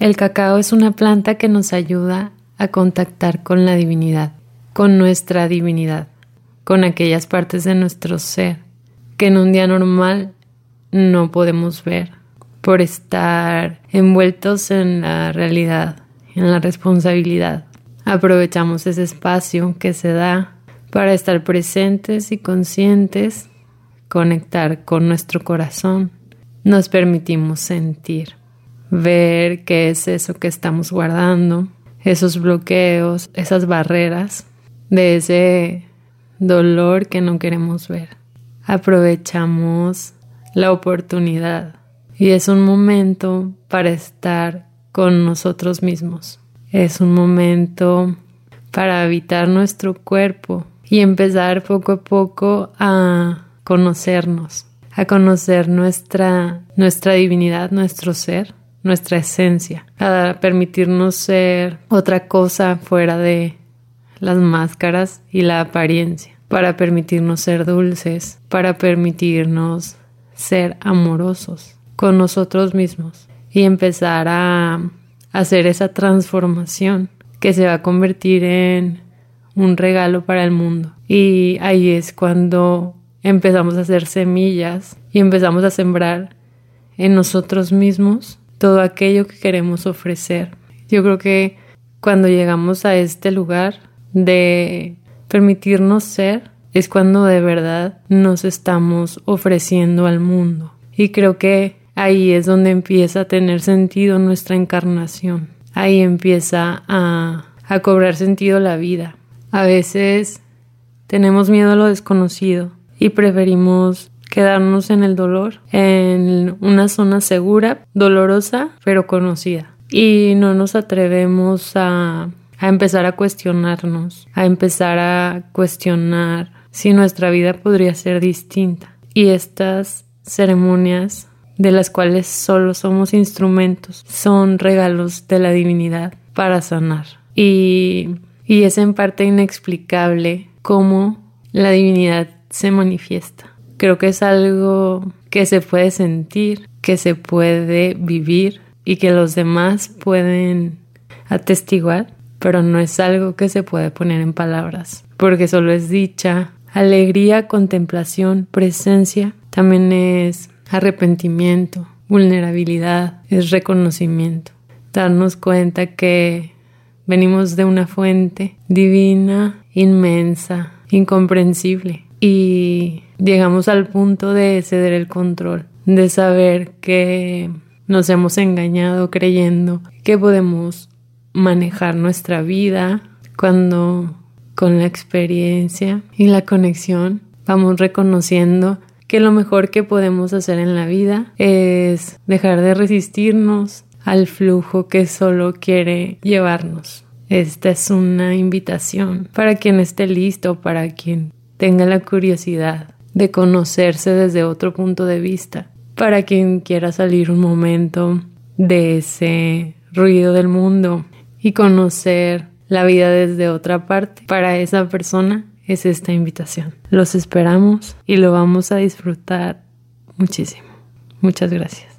El cacao es una planta que nos ayuda a contactar con la divinidad, con nuestra divinidad, con aquellas partes de nuestro ser que en un día normal no podemos ver por estar envueltos en la realidad, en la responsabilidad. Aprovechamos ese espacio que se da para estar presentes y conscientes, conectar con nuestro corazón. Nos permitimos sentir, ver qué es eso que estamos guardando, esos bloqueos, esas barreras de ese dolor que no queremos ver. Aprovechamos la oportunidad y es un momento para estar con nosotros mismos. Es un momento para habitar nuestro cuerpo y empezar poco a poco a conocernos, a conocer nuestra, nuestra divinidad, nuestro ser, nuestra esencia, a permitirnos ser otra cosa fuera de las máscaras y la apariencia, para permitirnos ser dulces, para permitirnos ser amorosos con nosotros mismos y empezar a hacer esa transformación que se va a convertir en un regalo para el mundo. Y ahí es cuando empezamos a hacer semillas y empezamos a sembrar en nosotros mismos todo aquello que queremos ofrecer. Yo creo que cuando llegamos a este lugar de permitirnos ser, es cuando de verdad nos estamos ofreciendo al mundo. Y creo que ahí es donde empieza a tener sentido nuestra encarnación. Ahí empieza a, a cobrar sentido la vida. A veces tenemos miedo a lo desconocido y preferimos quedarnos en el dolor, en una zona segura, dolorosa, pero conocida. Y no nos atrevemos a, empezar a cuestionarnos, a empezar a cuestionar si nuestra vida podría ser distinta. Y estas ceremonias de las cuales solo somos instrumentos, son regalos de la divinidad para sanar. Y y es en parte inexplicable cómo la divinidad se manifiesta. Creo que es algo que se puede sentir, que se puede vivir y que los demás pueden atestiguar, pero no es algo que se puede poner en palabras, porque solo es dicha, alegría, contemplación, presencia, también es arrepentimiento, vulnerabilidad, es reconocimiento, darnos cuenta que Venimos de una fuente divina, inmensa, incomprensible y llegamos al punto de ceder el control, de saber que nos hemos engañado creyendo que podemos manejar nuestra vida cuando con la experiencia y la conexión vamos reconociendo que lo mejor que podemos hacer en la vida es dejar de resistirnos, al flujo que solo quiere llevarnos. Esta es una invitación para quien esté listo, para quien tenga la curiosidad de conocerse desde otro punto de vista, para quien quiera salir un momento de ese ruido del mundo y conocer la vida desde otra parte. Para esa persona es esta invitación. Los esperamos y lo vamos a disfrutar muchísimo. Muchas gracias.